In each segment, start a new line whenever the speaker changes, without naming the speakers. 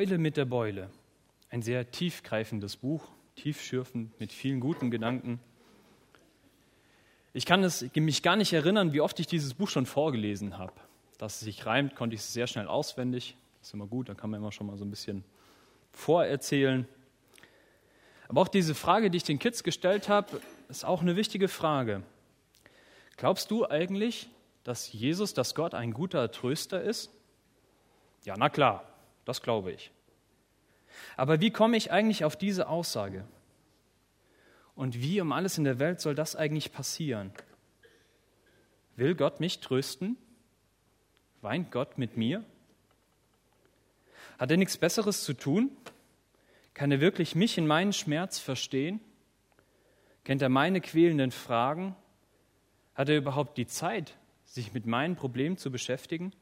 Eule mit der Beule. Ein sehr tiefgreifendes Buch, tiefschürfend, mit vielen guten Gedanken. Ich kann es, mich gar nicht erinnern, wie oft ich dieses Buch schon vorgelesen habe. Dass es sich reimt, konnte ich es sehr schnell auswendig. Ist immer gut, da kann man immer schon mal so ein bisschen vorerzählen. Aber auch diese Frage, die ich den Kids gestellt habe, ist auch eine wichtige Frage. Glaubst du eigentlich, dass Jesus, dass Gott ein guter Tröster ist? Ja, na klar, das glaube ich. Aber wie komme ich eigentlich auf diese Aussage? Und wie um alles in der Welt soll das eigentlich passieren? Will Gott mich trösten? Weint Gott mit mir? Hat er nichts Besseres zu tun? Kann er wirklich mich in meinen Schmerz verstehen? Kennt er meine quälenden Fragen? Hat er überhaupt die Zeit, sich mit meinen Problemen zu beschäftigen?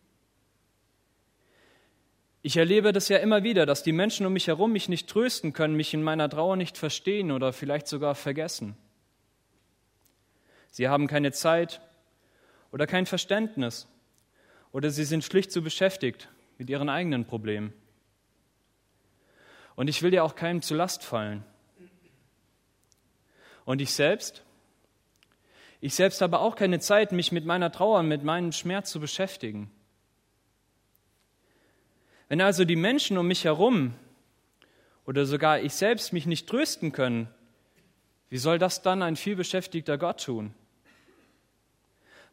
Ich erlebe das ja immer wieder, dass die Menschen um mich herum mich nicht trösten können, mich in meiner Trauer nicht verstehen oder vielleicht sogar vergessen. Sie haben keine Zeit oder kein Verständnis oder sie sind schlicht zu beschäftigt mit ihren eigenen Problemen. Und ich will ja auch keinem zu Last fallen. Und ich selbst? Ich selbst habe auch keine Zeit, mich mit meiner Trauer, mit meinem Schmerz zu beschäftigen. Wenn also die Menschen um mich herum oder sogar ich selbst mich nicht trösten können, wie soll das dann ein vielbeschäftigter Gott tun?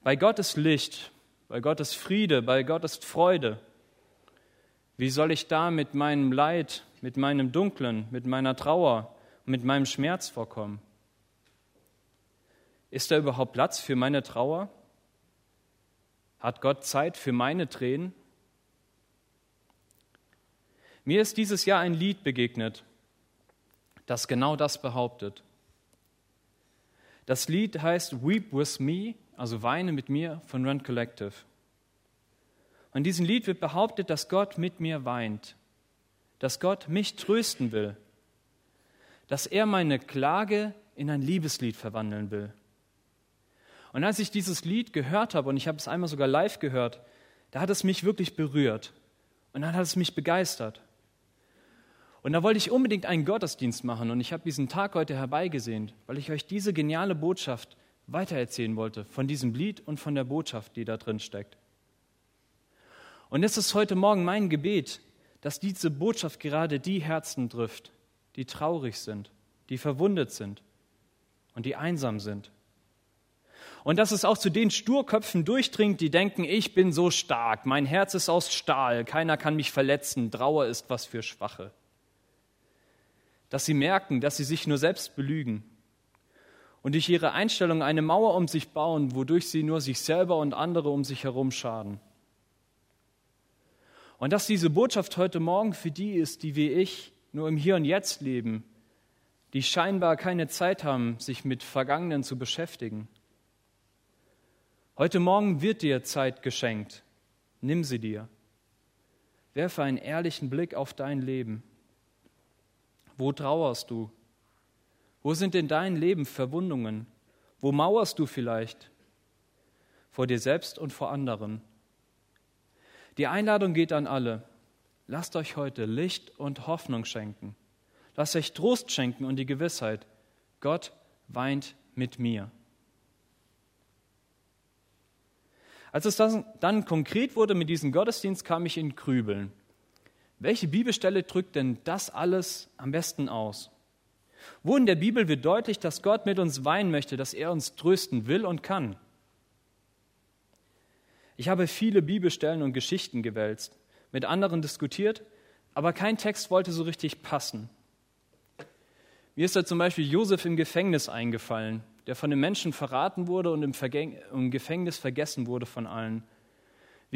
Bei Gott ist Licht, bei Gott ist Friede, bei Gott ist Freude. Wie soll ich da mit meinem Leid, mit meinem Dunklen, mit meiner Trauer, mit meinem Schmerz vorkommen? Ist da überhaupt Platz für meine Trauer? Hat Gott Zeit für meine Tränen? Mir ist dieses Jahr ein Lied begegnet, das genau das behauptet. Das Lied heißt Weep with Me, also Weine mit mir von Run Collective. Und in diesem Lied wird behauptet, dass Gott mit mir weint, dass Gott mich trösten will, dass er meine Klage in ein Liebeslied verwandeln will. Und als ich dieses Lied gehört habe, und ich habe es einmal sogar live gehört, da hat es mich wirklich berührt und dann hat es mich begeistert. Und da wollte ich unbedingt einen Gottesdienst machen und ich habe diesen Tag heute herbeigesehnt, weil ich euch diese geniale Botschaft weitererzählen wollte, von diesem Lied und von der Botschaft, die da drin steckt. Und es ist heute Morgen mein Gebet, dass diese Botschaft gerade die Herzen trifft, die traurig sind, die verwundet sind und die einsam sind. Und dass es auch zu den Sturköpfen durchdringt, die denken, ich bin so stark, mein Herz ist aus Stahl, keiner kann mich verletzen, Trauer ist was für Schwache dass sie merken, dass sie sich nur selbst belügen und durch ihre Einstellung eine Mauer um sich bauen, wodurch sie nur sich selber und andere um sich herum schaden. Und dass diese Botschaft heute Morgen für die ist, die wie ich nur im Hier und Jetzt leben, die scheinbar keine Zeit haben, sich mit Vergangenen zu beschäftigen. Heute Morgen wird dir Zeit geschenkt. Nimm sie dir. Werfe einen ehrlichen Blick auf dein Leben. Wo trauerst du? Wo sind in deinem Leben Verwundungen? Wo mauerst du vielleicht? Vor dir selbst und vor anderen. Die Einladung geht an alle. Lasst euch heute Licht und Hoffnung schenken. Lasst euch Trost schenken und die Gewissheit, Gott weint mit mir. Als es dann konkret wurde mit diesem Gottesdienst, kam ich in Krübeln. Welche Bibelstelle drückt denn das alles am besten aus? Wo in der Bibel wird deutlich, dass Gott mit uns weinen möchte, dass er uns trösten will und kann? Ich habe viele Bibelstellen und Geschichten gewälzt, mit anderen diskutiert, aber kein Text wollte so richtig passen. Mir ist da zum Beispiel Josef im Gefängnis eingefallen, der von den Menschen verraten wurde und im, Gefängnis vergessen wurde von allen.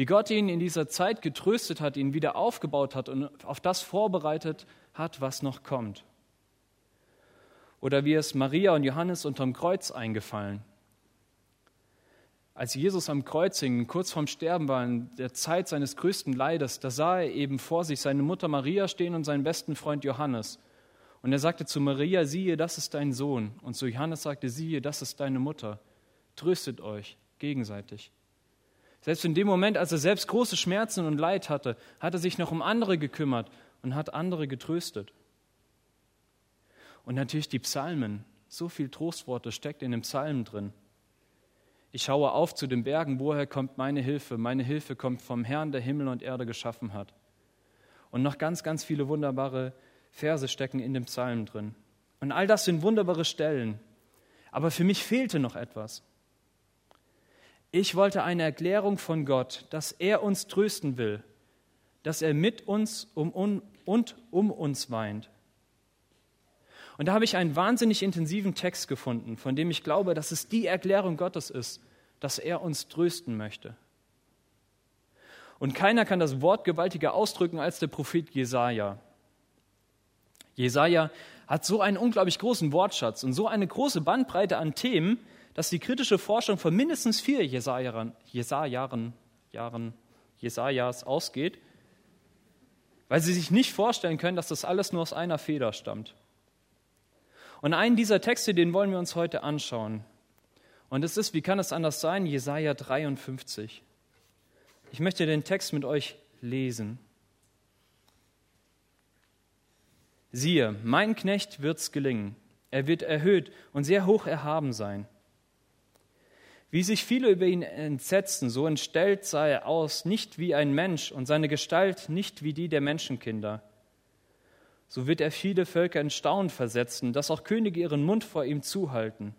Wie Gott ihn in dieser Zeit getröstet hat, ihn wieder aufgebaut hat und auf das vorbereitet hat, was noch kommt. Oder wie es Maria und Johannes unterm Kreuz eingefallen. Als Jesus am Kreuz hing, kurz vorm Sterben war, in der Zeit seines größten Leides, da sah er eben vor sich seine Mutter Maria stehen und seinen besten Freund Johannes. Und er sagte zu Maria, siehe, das ist dein Sohn. Und zu Johannes sagte, siehe, das ist deine Mutter. Tröstet euch gegenseitig. Selbst in dem Moment, als er selbst große Schmerzen und Leid hatte, hat er sich noch um andere gekümmert und hat andere getröstet. Und natürlich die Psalmen. So viel Trostworte steckt in den Psalmen drin. Ich schaue auf zu den Bergen, woher kommt meine Hilfe? Meine Hilfe kommt vom Herrn, der Himmel und Erde geschaffen hat. Und noch ganz, ganz viele wunderbare Verse stecken in dem Psalm drin. Und all das sind wunderbare Stellen. Aber für mich fehlte noch etwas. Ich wollte eine Erklärung von Gott, dass er uns trösten will, dass er mit uns um, um, und um uns weint. Und da habe ich einen wahnsinnig intensiven Text gefunden, von dem ich glaube, dass es die Erklärung Gottes ist, dass er uns trösten möchte. Und keiner kann das Wort gewaltiger ausdrücken als der Prophet Jesaja. Jesaja hat so einen unglaublich großen Wortschatz und so eine große Bandbreite an Themen, dass die kritische Forschung von mindestens vier Jesajahren, Jesajahren, Jahren, Jesajas ausgeht, weil sie sich nicht vorstellen können, dass das alles nur aus einer Feder stammt. Und einen dieser Texte, den wollen wir uns heute anschauen. Und es ist, wie kann es anders sein, Jesaja 53. Ich möchte den Text mit euch lesen. Siehe, mein Knecht wird's gelingen. Er wird erhöht und sehr hoch erhaben sein. Wie sich viele über ihn entsetzten, so entstellt sah er aus, nicht wie ein Mensch und seine Gestalt nicht wie die der Menschenkinder so wird er viele Völker in Staunen versetzen, dass auch Könige ihren Mund vor ihm zuhalten.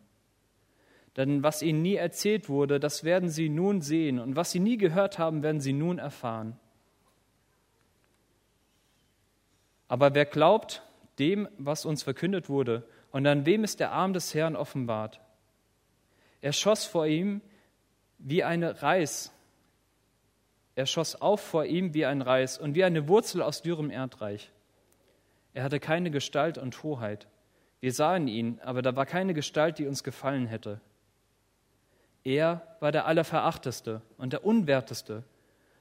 Denn was ihnen nie erzählt wurde, das werden sie nun sehen, und was sie nie gehört haben, werden sie nun erfahren. Aber wer glaubt dem, was uns verkündet wurde, und an wem ist der Arm des Herrn offenbart? Er schoss vor ihm wie eine Reis. Er schoss auf vor ihm wie ein Reis und wie eine Wurzel aus dürrem Erdreich. Er hatte keine Gestalt und Hoheit. Wir sahen ihn, aber da war keine Gestalt, die uns gefallen hätte. Er war der Allerverachteste und der Unwerteste,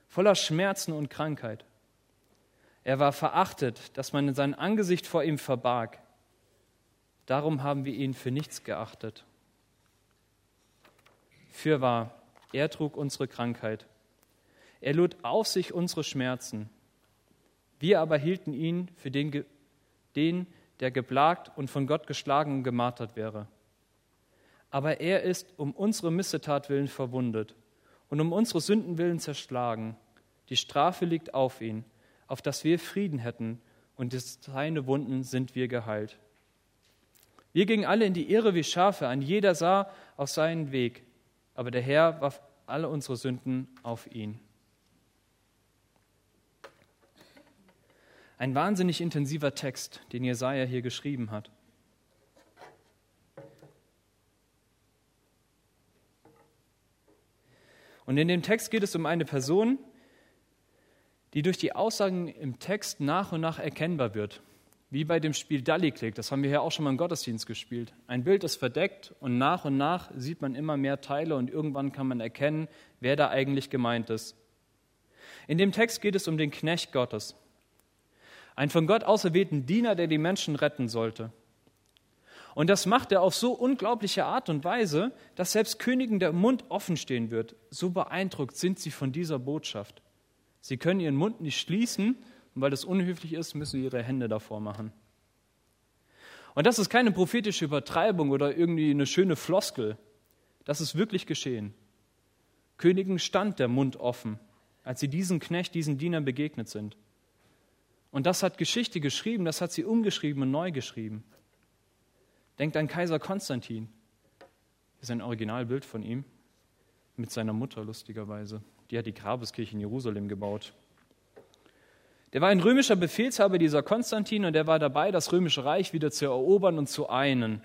voller Schmerzen und Krankheit. Er war verachtet, dass man in sein Angesicht vor ihm verbarg. Darum haben wir ihn für nichts geachtet. Fürwahr, er trug unsere Krankheit. Er lud auf sich unsere Schmerzen. Wir aber hielten ihn für den den, der geplagt und von Gott geschlagen und gemartert wäre. Aber er ist um unsere Missetat willen verwundet und um unsere Sünden willen zerschlagen. Die Strafe liegt auf ihn, auf dass wir Frieden hätten, und durch seine Wunden sind wir geheilt. Wir gingen alle in die Irre wie Schafe, ein jeder sah auf seinen Weg, aber der Herr warf alle unsere Sünden auf ihn. Ein wahnsinnig intensiver Text, den Jesaja hier geschrieben hat. Und in dem Text geht es um eine Person, die durch die Aussagen im Text nach und nach erkennbar wird. Wie bei dem Spiel Dalli-Click, das haben wir ja auch schon mal im Gottesdienst gespielt. Ein Bild ist verdeckt und nach und nach sieht man immer mehr Teile und irgendwann kann man erkennen, wer da eigentlich gemeint ist. In dem Text geht es um den Knecht Gottes einen von Gott auserwählten Diener, der die Menschen retten sollte. Und das macht er auf so unglaubliche Art und Weise, dass selbst Königen der Mund offen stehen wird. So beeindruckt sind sie von dieser Botschaft. Sie können ihren Mund nicht schließen, und weil das unhöflich ist, müssen sie ihre Hände davor machen. Und das ist keine prophetische Übertreibung oder irgendwie eine schöne Floskel. Das ist wirklich geschehen. Königen stand der Mund offen, als sie diesem Knecht, diesen Dienern begegnet sind. Und das hat Geschichte geschrieben, das hat sie umgeschrieben und neu geschrieben. Denkt an Kaiser Konstantin. Hier ist ein Originalbild von ihm mit seiner Mutter, lustigerweise. Die hat die Grabeskirche in Jerusalem gebaut. Der war ein römischer Befehlshaber, dieser Konstantin, und der war dabei, das römische Reich wieder zu erobern und zu einen.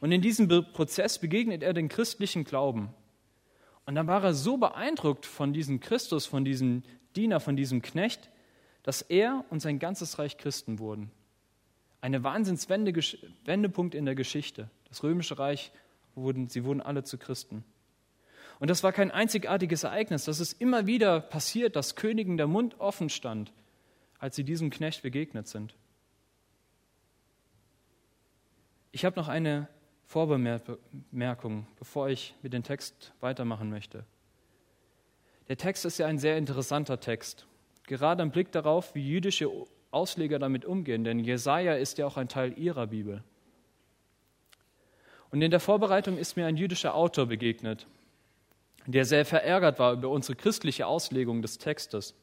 Und in diesem Prozess begegnet er den christlichen Glauben. Und dann war er so beeindruckt von diesem Christus, von diesem Diener, von diesem Knecht, dass er und sein ganzes Reich Christen wurden. Eine Wahnsinnswendepunkt in der Geschichte. Das römische Reich, wurden, sie wurden alle zu Christen. Und das war kein einzigartiges Ereignis. Das ist immer wieder passiert, dass Königen der Mund offen stand, als sie diesem Knecht begegnet sind. Ich habe noch eine Vorbemerkung, bevor ich mit dem Text weitermachen möchte. Der Text ist ja ein sehr interessanter Text gerade im Blick darauf, wie jüdische Ausleger damit umgehen, denn Jesaja ist ja auch ein Teil ihrer Bibel. Und in der Vorbereitung ist mir ein jüdischer Autor begegnet, der sehr verärgert war über unsere christliche Auslegung des Textes.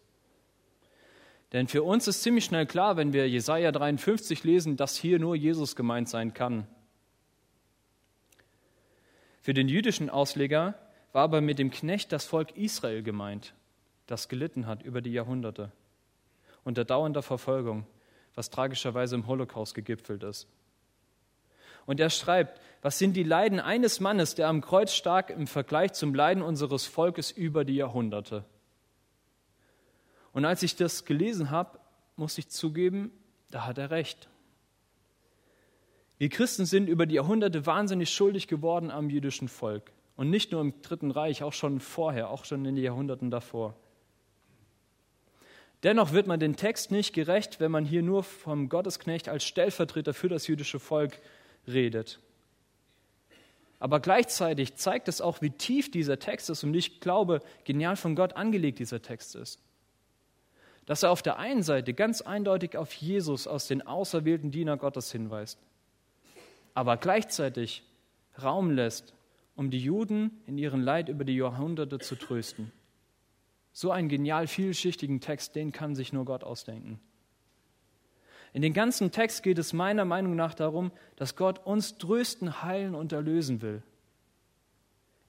Denn für uns ist ziemlich schnell klar, wenn wir Jesaja 53 lesen, dass hier nur Jesus gemeint sein kann. Für den jüdischen Ausleger war aber mit dem Knecht das Volk Israel gemeint, das gelitten hat über die Jahrhunderte unter dauernder Verfolgung, was tragischerweise im Holocaust gegipfelt ist. Und er schreibt, was sind die Leiden eines Mannes, der am Kreuz stark im Vergleich zum Leiden unseres Volkes über die Jahrhunderte? Und als ich das gelesen habe, muss ich zugeben, da hat er recht. Wir Christen sind über die Jahrhunderte wahnsinnig schuldig geworden am jüdischen Volk. Und nicht nur im Dritten Reich, auch schon vorher, auch schon in den Jahrhunderten davor. Dennoch wird man den Text nicht gerecht, wenn man hier nur vom Gottesknecht als Stellvertreter für das jüdische Volk redet. Aber gleichzeitig zeigt es auch, wie tief dieser Text ist und ich glaube, genial von Gott angelegt dieser Text ist. Dass er auf der einen Seite ganz eindeutig auf Jesus aus den auserwählten Diener Gottes hinweist, aber gleichzeitig Raum lässt, um die Juden in ihrem Leid über die Jahrhunderte zu trösten. So einen genial vielschichtigen Text, den kann sich nur Gott ausdenken. In den ganzen Text geht es meiner Meinung nach darum, dass Gott uns trösten, heilen und erlösen will.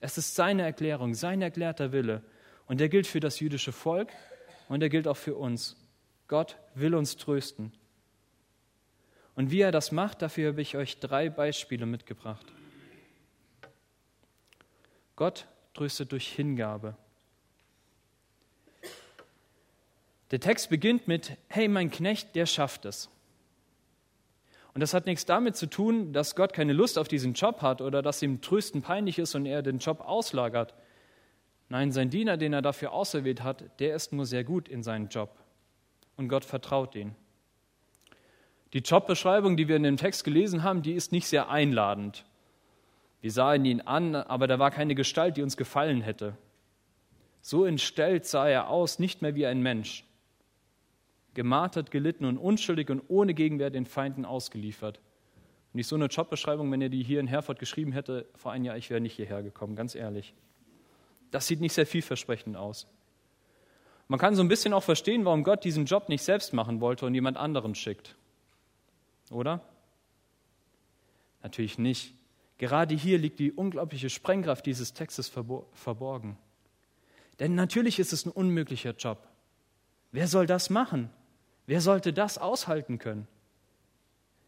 Es ist seine Erklärung, sein erklärter Wille. Und der gilt für das jüdische Volk und er gilt auch für uns. Gott will uns trösten. Und wie er das macht, dafür habe ich euch drei Beispiele mitgebracht. Gott tröstet durch Hingabe. Der Text beginnt mit, hey, mein Knecht, der schafft es. Und das hat nichts damit zu tun, dass Gott keine Lust auf diesen Job hat oder dass ihm Trösten peinlich ist und er den Job auslagert. Nein, sein Diener, den er dafür auserwählt hat, der ist nur sehr gut in seinem Job. Und Gott vertraut ihn. Die Jobbeschreibung, die wir in dem Text gelesen haben, die ist nicht sehr einladend. Wir sahen ihn an, aber da war keine Gestalt, die uns gefallen hätte. So entstellt sah er aus, nicht mehr wie ein Mensch gemartert, gelitten und unschuldig und ohne Gegenwehr den Feinden ausgeliefert. Und ich so eine Jobbeschreibung, wenn ihr die hier in Herford geschrieben hätte, vor einem Jahr, ich wäre nicht hierher gekommen, ganz ehrlich. Das sieht nicht sehr vielversprechend aus. Man kann so ein bisschen auch verstehen, warum Gott diesen Job nicht selbst machen wollte und jemand anderen schickt. Oder? Natürlich nicht. Gerade hier liegt die unglaubliche Sprengkraft dieses Textes verborgen. Denn natürlich ist es ein unmöglicher Job. Wer soll das machen? Wer sollte das aushalten können?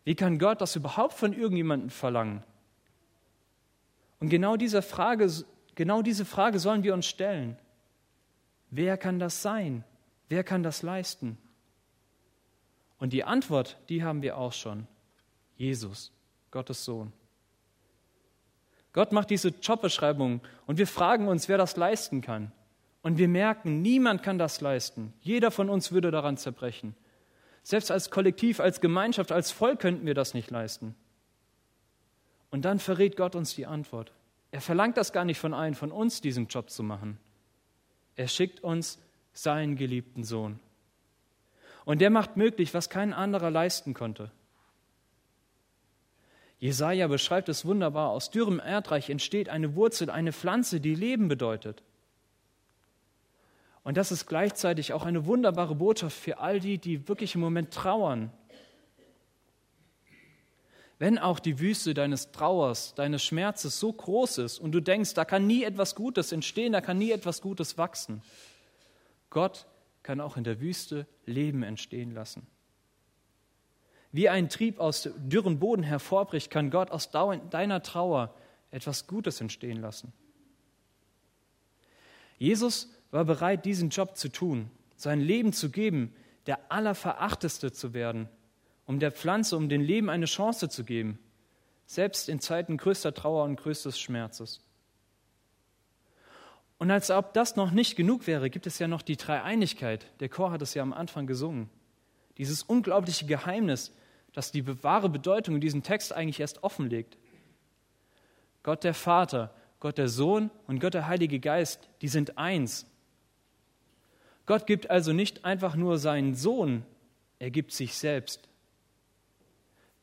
Wie kann Gott das überhaupt von irgendjemandem verlangen? Und genau diese Frage, genau diese Frage sollen wir uns stellen. Wer kann das sein? Wer kann das leisten? Und die Antwort, die haben wir auch schon. Jesus, Gottes Sohn. Gott macht diese Jobbeschreibung und wir fragen uns, wer das leisten kann. Und wir merken, niemand kann das leisten. Jeder von uns würde daran zerbrechen. Selbst als Kollektiv, als Gemeinschaft, als Volk könnten wir das nicht leisten. Und dann verrät Gott uns die Antwort. Er verlangt das gar nicht von allen von uns, diesen Job zu machen. Er schickt uns seinen geliebten Sohn. Und der macht möglich, was kein anderer leisten konnte. Jesaja beschreibt es wunderbar. Aus dürrem Erdreich entsteht eine Wurzel, eine Pflanze, die Leben bedeutet. Und das ist gleichzeitig auch eine wunderbare Botschaft für all die, die wirklich im Moment trauern. Wenn auch die Wüste deines Trauers, deines Schmerzes so groß ist und du denkst, da kann nie etwas Gutes entstehen, da kann nie etwas Gutes wachsen, Gott kann auch in der Wüste Leben entstehen lassen. Wie ein Trieb aus dürren Boden hervorbricht, kann Gott aus deiner Trauer etwas Gutes entstehen lassen. Jesus war bereit, diesen Job zu tun, sein Leben zu geben, der Allerverachteste zu werden, um der Pflanze, um dem Leben eine Chance zu geben, selbst in Zeiten größter Trauer und größtes Schmerzes. Und als ob das noch nicht genug wäre, gibt es ja noch die Dreieinigkeit. Der Chor hat es ja am Anfang gesungen. Dieses unglaubliche Geheimnis, das die wahre Bedeutung in diesem Text eigentlich erst offenlegt. Gott der Vater, Gott der Sohn und Gott der Heilige Geist, die sind eins. Gott gibt also nicht einfach nur seinen Sohn, Er gibt sich selbst.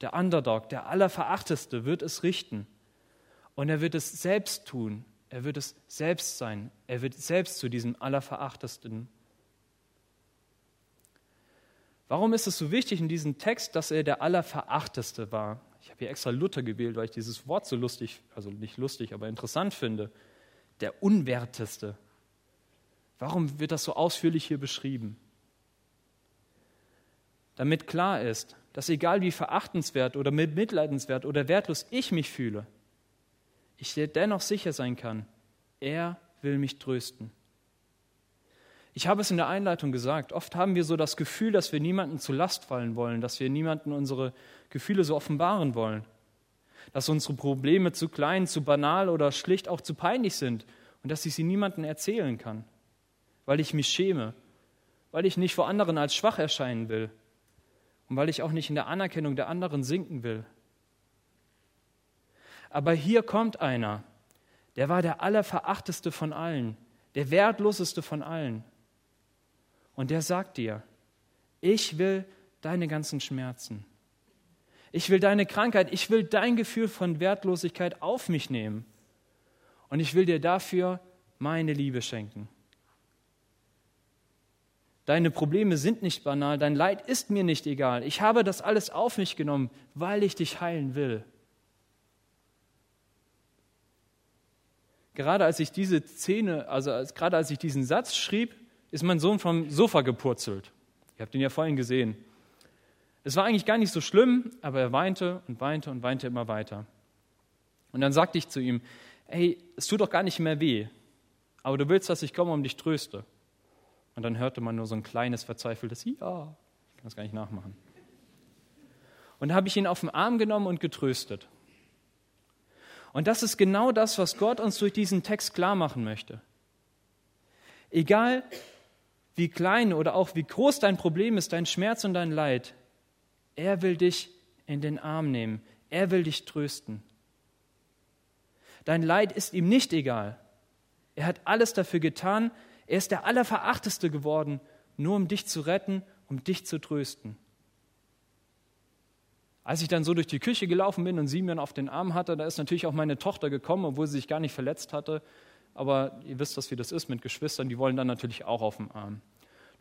Der Underdog, der Allerverachteste, wird es richten. Und er wird es selbst tun. Er wird es selbst sein. Er wird selbst zu diesem Allerverachtesten. Warum ist es so wichtig in diesem Text, dass er der Allerverachteste war? Ich habe hier extra Luther gewählt, weil ich dieses Wort so lustig, also nicht lustig, aber interessant finde. Der Unwerteste. Warum wird das so ausführlich hier beschrieben? Damit klar ist, dass egal wie verachtenswert oder mitleidenswert oder wertlos ich mich fühle, ich dennoch sicher sein kann, er will mich trösten. Ich habe es in der Einleitung gesagt, oft haben wir so das Gefühl, dass wir niemanden zu Last fallen wollen, dass wir niemanden unsere Gefühle so offenbaren wollen, dass unsere Probleme zu klein, zu banal oder schlicht auch zu peinlich sind und dass ich sie niemandem erzählen kann, weil ich mich schäme, weil ich nicht vor anderen als schwach erscheinen will und weil ich auch nicht in der Anerkennung der anderen sinken will. Aber hier kommt einer, der war der allerverachteste von allen, der wertloseste von allen. Und der sagt dir, ich will deine ganzen Schmerzen. Ich will deine Krankheit, ich will dein Gefühl von Wertlosigkeit auf mich nehmen. Und ich will dir dafür meine Liebe schenken. Deine Probleme sind nicht banal, dein Leid ist mir nicht egal. Ich habe das alles auf mich genommen, weil ich dich heilen will. Gerade als ich diese Szene, also als, gerade als ich diesen Satz schrieb, ist mein Sohn vom Sofa gepurzelt. Ihr habt ihn ja vorhin gesehen. Es war eigentlich gar nicht so schlimm, aber er weinte und weinte und weinte immer weiter. Und dann sagte ich zu ihm, hey, es tut doch gar nicht mehr weh, aber du willst, dass ich komme und dich tröste. Und dann hörte man nur so ein kleines, verzweifeltes Ja. Ich kann das gar nicht nachmachen. Und da habe ich ihn auf den Arm genommen und getröstet. Und das ist genau das, was Gott uns durch diesen Text klar machen möchte. Egal wie klein oder auch wie groß dein Problem ist, dein Schmerz und dein Leid, er will dich in den Arm nehmen. Er will dich trösten. Dein Leid ist ihm nicht egal. Er hat alles dafür getan. Er ist der Allerverachteste geworden, nur um dich zu retten, um dich zu trösten. Als ich dann so durch die Küche gelaufen bin und Simeon auf den Arm hatte, da ist natürlich auch meine Tochter gekommen, obwohl sie sich gar nicht verletzt hatte. Aber ihr wisst, was wie das ist mit Geschwistern, die wollen dann natürlich auch auf dem Arm.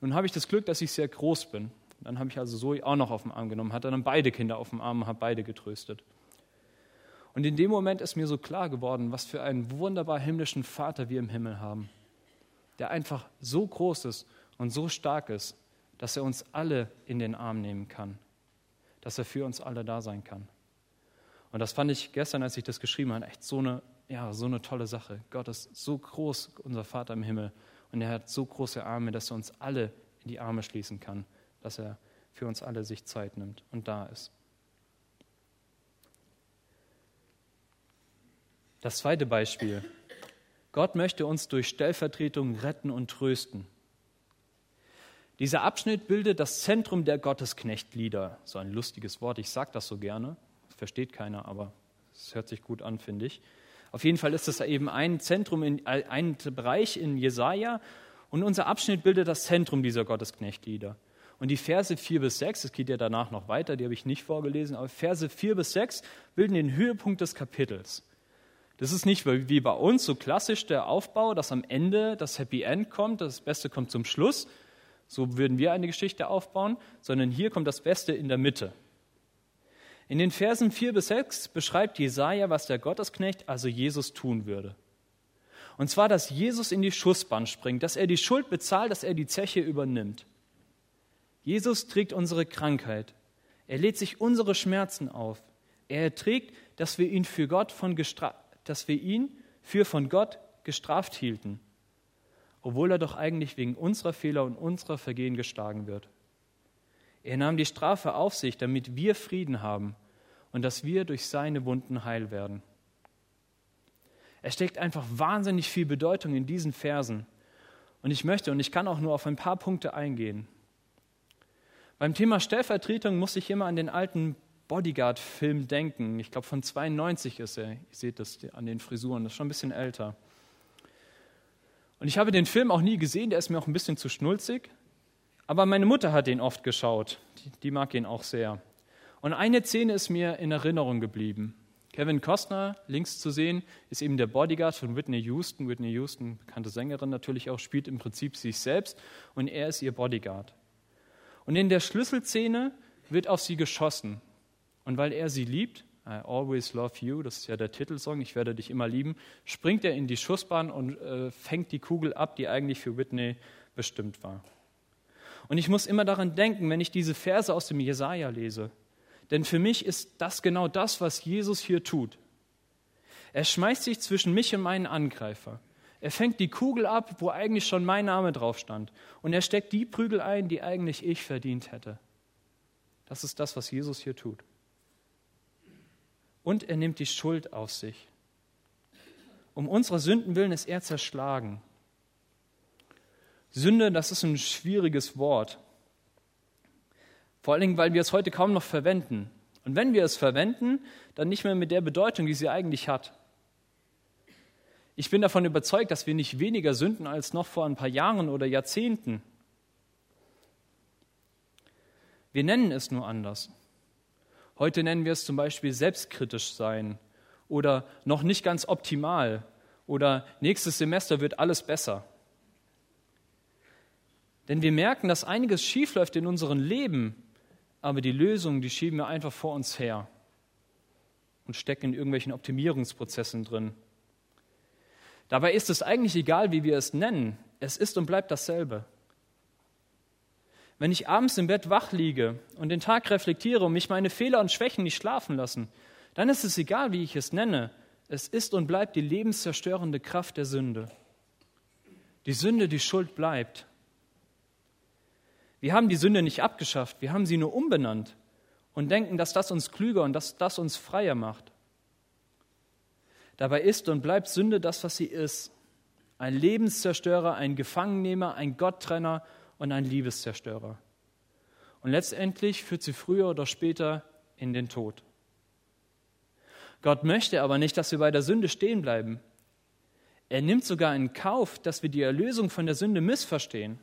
Nun habe ich das Glück, dass ich sehr groß bin. Dann habe ich also Zoe auch noch auf den Arm genommen, hatte dann beide Kinder auf dem Arm und habe beide getröstet. Und in dem Moment ist mir so klar geworden, was für einen wunderbar himmlischen Vater wir im Himmel haben, der einfach so groß ist und so stark ist, dass er uns alle in den Arm nehmen kann dass er für uns alle da sein kann. Und das fand ich gestern, als ich das geschrieben habe, echt so eine, ja, so eine tolle Sache. Gott ist so groß, unser Vater im Himmel, und er hat so große Arme, dass er uns alle in die Arme schließen kann, dass er für uns alle sich Zeit nimmt und da ist. Das zweite Beispiel. Gott möchte uns durch Stellvertretung retten und trösten. Dieser Abschnitt bildet das Zentrum der Gottesknechtlieder. So ein lustiges Wort, ich sage das so gerne, versteht keiner, aber es hört sich gut an, finde ich. Auf jeden Fall ist es eben ein Zentrum, in, ein Bereich in Jesaja und unser Abschnitt bildet das Zentrum dieser Gottesknechtlieder. Und die Verse 4 bis 6, es geht ja danach noch weiter, die habe ich nicht vorgelesen, aber Verse 4 bis 6 bilden den Höhepunkt des Kapitels. Das ist nicht wie bei uns so klassisch der Aufbau, dass am Ende das Happy End kommt, das Beste kommt zum Schluss, so würden wir eine Geschichte aufbauen, sondern hier kommt das Beste in der Mitte. In den Versen 4 bis 6 beschreibt Jesaja, was der Gottesknecht, also Jesus, tun würde. Und zwar, dass Jesus in die Schussbahn springt, dass er die Schuld bezahlt, dass er die Zeche übernimmt. Jesus trägt unsere Krankheit. Er lädt sich unsere Schmerzen auf. Er erträgt, dass wir ihn für Gott von dass wir ihn für von Gott gestraft hielten obwohl er doch eigentlich wegen unserer Fehler und unserer Vergehen geschlagen wird. Er nahm die Strafe auf sich, damit wir Frieden haben und dass wir durch seine Wunden heil werden. Es steckt einfach wahnsinnig viel Bedeutung in diesen Versen. Und ich möchte und ich kann auch nur auf ein paar Punkte eingehen. Beim Thema Stellvertretung muss ich immer an den alten Bodyguard-Film denken. Ich glaube, von 92 ist er. Ihr seht das an den Frisuren, das ist schon ein bisschen älter. Und ich habe den Film auch nie gesehen, der ist mir auch ein bisschen zu schnulzig. Aber meine Mutter hat ihn oft geschaut. Die, die mag ihn auch sehr. Und eine Szene ist mir in Erinnerung geblieben. Kevin Costner, links zu sehen, ist eben der Bodyguard von Whitney Houston. Whitney Houston, bekannte Sängerin natürlich auch, spielt im Prinzip sich selbst und er ist ihr Bodyguard. Und in der Schlüsselszene wird auf sie geschossen. Und weil er sie liebt, I always love you, das ist ja der Titelsong, ich werde dich immer lieben, springt er in die Schussbahn und äh, fängt die Kugel ab, die eigentlich für Whitney bestimmt war. Und ich muss immer daran denken, wenn ich diese Verse aus dem Jesaja lese. Denn für mich ist das genau das, was Jesus hier tut. Er schmeißt sich zwischen mich und meinen Angreifer. Er fängt die Kugel ab, wo eigentlich schon mein Name drauf stand. Und er steckt die Prügel ein, die eigentlich ich verdient hätte. Das ist das, was Jesus hier tut. Und er nimmt die Schuld auf sich. Um unserer Sünden willen ist er zerschlagen. Sünde, das ist ein schwieriges Wort. Vor allen Dingen, weil wir es heute kaum noch verwenden. Und wenn wir es verwenden, dann nicht mehr mit der Bedeutung, die sie eigentlich hat. Ich bin davon überzeugt, dass wir nicht weniger sünden als noch vor ein paar Jahren oder Jahrzehnten. Wir nennen es nur anders. Heute nennen wir es zum Beispiel selbstkritisch sein oder noch nicht ganz optimal oder nächstes Semester wird alles besser. Denn wir merken, dass einiges schiefläuft in unserem Leben, aber die Lösung, die schieben wir einfach vor uns her und stecken in irgendwelchen Optimierungsprozessen drin. Dabei ist es eigentlich egal, wie wir es nennen. Es ist und bleibt dasselbe. Wenn ich abends im Bett wach liege und den Tag reflektiere und mich meine Fehler und Schwächen nicht schlafen lassen, dann ist es egal, wie ich es nenne. Es ist und bleibt die lebenszerstörende Kraft der Sünde. Die Sünde, die Schuld bleibt. Wir haben die Sünde nicht abgeschafft, wir haben sie nur umbenannt und denken, dass das uns klüger und dass das uns freier macht. Dabei ist und bleibt Sünde das, was sie ist. Ein Lebenszerstörer, ein Gefangennehmer, ein Gotttrenner und ein Liebeszerstörer. Und letztendlich führt sie früher oder später in den Tod. Gott möchte aber nicht, dass wir bei der Sünde stehen bleiben. Er nimmt sogar in Kauf, dass wir die Erlösung von der Sünde missverstehen.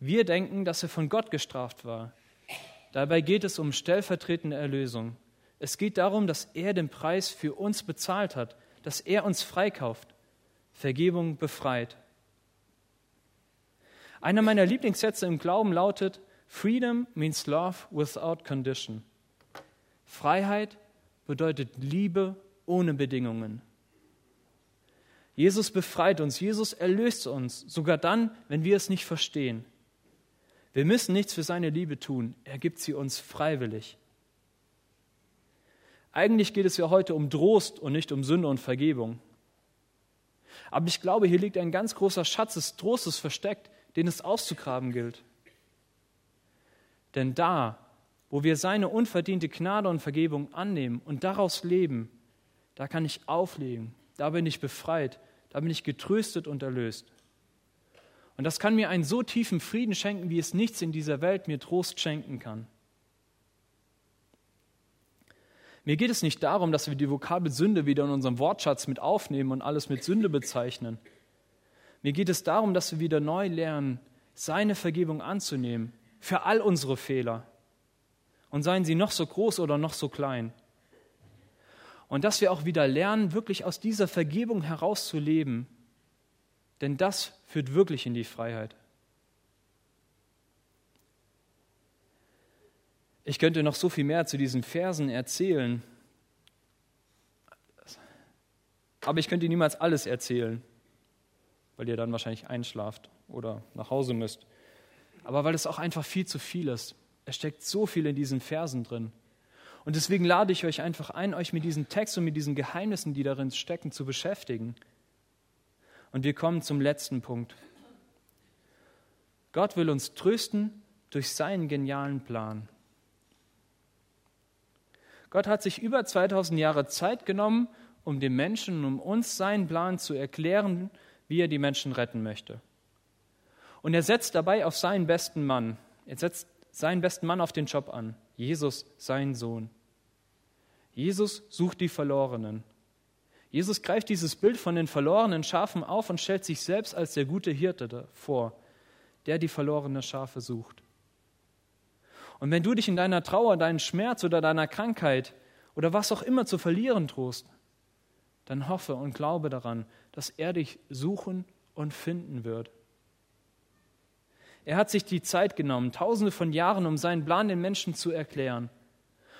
Wir denken, dass er von Gott gestraft war. Dabei geht es um stellvertretende Erlösung. Es geht darum, dass er den Preis für uns bezahlt hat, dass er uns freikauft, Vergebung befreit. Einer meiner Lieblingssätze im Glauben lautet, Freedom means love without condition. Freiheit bedeutet Liebe ohne Bedingungen. Jesus befreit uns, Jesus erlöst uns, sogar dann, wenn wir es nicht verstehen. Wir müssen nichts für seine Liebe tun, er gibt sie uns freiwillig. Eigentlich geht es ja heute um Trost und nicht um Sünde und Vergebung. Aber ich glaube, hier liegt ein ganz großer Schatz des Trostes versteckt, den es auszugraben gilt. Denn da, wo wir seine unverdiente Gnade und Vergebung annehmen und daraus leben, da kann ich auflegen, da bin ich befreit, da bin ich getröstet und erlöst. Und das kann mir einen so tiefen Frieden schenken, wie es nichts in dieser Welt mir Trost schenken kann. Mir geht es nicht darum, dass wir die Vokabel Sünde wieder in unserem Wortschatz mit aufnehmen und alles mit Sünde bezeichnen. Mir geht es darum, dass wir wieder neu lernen, seine Vergebung anzunehmen für all unsere Fehler. Und seien sie noch so groß oder noch so klein. Und dass wir auch wieder lernen, wirklich aus dieser Vergebung herauszuleben. Denn das führt wirklich in die Freiheit. Ich könnte noch so viel mehr zu diesen Versen erzählen, aber ich könnte niemals alles erzählen, weil ihr dann wahrscheinlich einschlaft oder nach Hause müsst. Aber weil es auch einfach viel zu viel ist. Es steckt so viel in diesen Versen drin. Und deswegen lade ich euch einfach ein, euch mit diesem Text und mit diesen Geheimnissen, die darin stecken, zu beschäftigen. Und wir kommen zum letzten Punkt. Gott will uns trösten durch seinen genialen Plan. Gott hat sich über 2000 Jahre Zeit genommen, um den Menschen, um uns seinen Plan zu erklären, wie er die Menschen retten möchte. Und er setzt dabei auf seinen besten Mann. Er setzt seinen besten Mann auf den Job an. Jesus, sein Sohn. Jesus sucht die Verlorenen. Jesus greift dieses Bild von den verlorenen Schafen auf und stellt sich selbst als der gute Hirte vor, der die verlorene Schafe sucht. Und wenn du dich in deiner Trauer, deinen Schmerz oder deiner Krankheit oder was auch immer zu verlieren drohst, dann hoffe und glaube daran, dass er dich suchen und finden wird. Er hat sich die Zeit genommen, tausende von Jahren, um seinen Plan den Menschen zu erklären.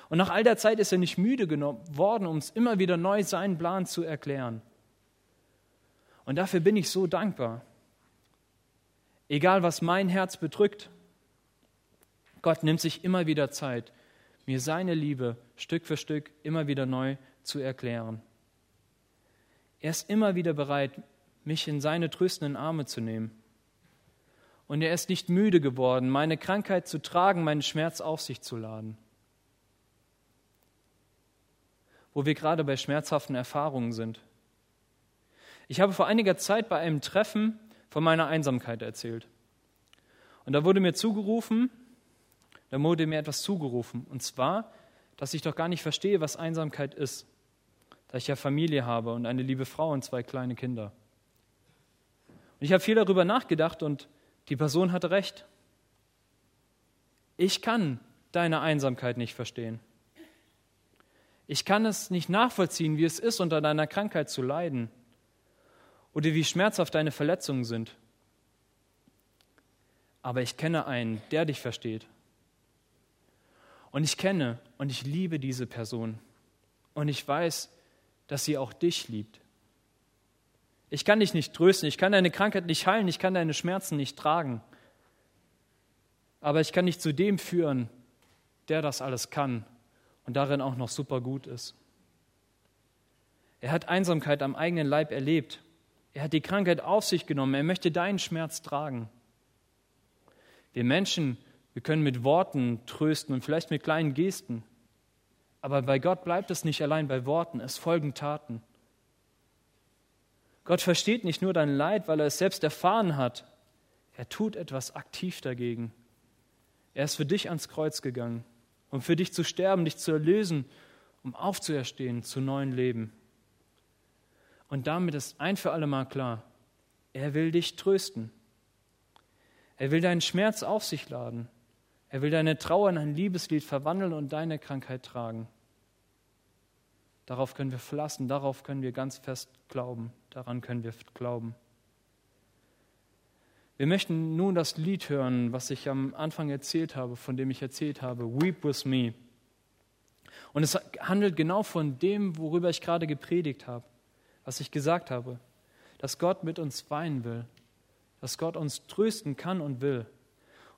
Und nach all der Zeit ist er nicht müde geworden, um es immer wieder neu seinen Plan zu erklären. Und dafür bin ich so dankbar. Egal, was mein Herz bedrückt, Gott nimmt sich immer wieder Zeit, mir seine Liebe Stück für Stück immer wieder neu zu erklären. Er ist immer wieder bereit, mich in seine tröstenden Arme zu nehmen. Und er ist nicht müde geworden, meine Krankheit zu tragen, meinen Schmerz auf sich zu laden. Wo wir gerade bei schmerzhaften Erfahrungen sind. Ich habe vor einiger Zeit bei einem Treffen von meiner Einsamkeit erzählt. Und da wurde mir zugerufen, da wurde mir etwas zugerufen. Und zwar, dass ich doch gar nicht verstehe, was Einsamkeit ist. Da ich ja Familie habe und eine liebe Frau und zwei kleine Kinder. Und ich habe viel darüber nachgedacht und die Person hatte recht. Ich kann deine Einsamkeit nicht verstehen. Ich kann es nicht nachvollziehen, wie es ist, unter deiner Krankheit zu leiden oder wie schmerzhaft deine Verletzungen sind. Aber ich kenne einen, der dich versteht und ich kenne und ich liebe diese Person. Und ich weiß, dass sie auch dich liebt. Ich kann dich nicht trösten, ich kann deine Krankheit nicht heilen, ich kann deine Schmerzen nicht tragen. Aber ich kann dich zu dem führen, der das alles kann und darin auch noch super gut ist. Er hat Einsamkeit am eigenen Leib erlebt. Er hat die Krankheit auf sich genommen. Er möchte deinen Schmerz tragen. Wir Menschen wir können mit Worten trösten und vielleicht mit kleinen Gesten. Aber bei Gott bleibt es nicht allein bei Worten, es folgen Taten. Gott versteht nicht nur dein Leid, weil er es selbst erfahren hat. Er tut etwas aktiv dagegen. Er ist für dich ans Kreuz gegangen, um für dich zu sterben, dich zu erlösen, um aufzuerstehen zu neuen Leben. Und damit ist ein für alle Mal klar, er will dich trösten. Er will deinen Schmerz auf sich laden. Er will deine Trauer in ein Liebeslied verwandeln und deine Krankheit tragen. Darauf können wir verlassen, darauf können wir ganz fest glauben, daran können wir glauben. Wir möchten nun das Lied hören, was ich am Anfang erzählt habe, von dem ich erzählt habe, Weep with me. Und es handelt genau von dem, worüber ich gerade gepredigt habe, was ich gesagt habe, dass Gott mit uns weinen will, dass Gott uns trösten kann und will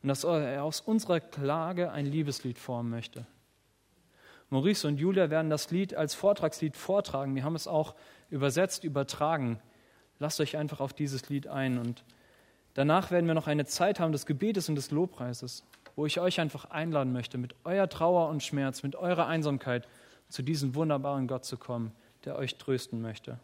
und dass er aus unserer Klage ein Liebeslied formen möchte. Maurice und Julia werden das Lied als Vortragslied vortragen. Wir haben es auch übersetzt, übertragen. Lasst euch einfach auf dieses Lied ein. Und danach werden wir noch eine Zeit haben des Gebetes und des Lobpreises, wo ich euch einfach einladen möchte, mit eurer Trauer und Schmerz, mit eurer Einsamkeit zu diesem wunderbaren Gott zu kommen, der euch trösten möchte.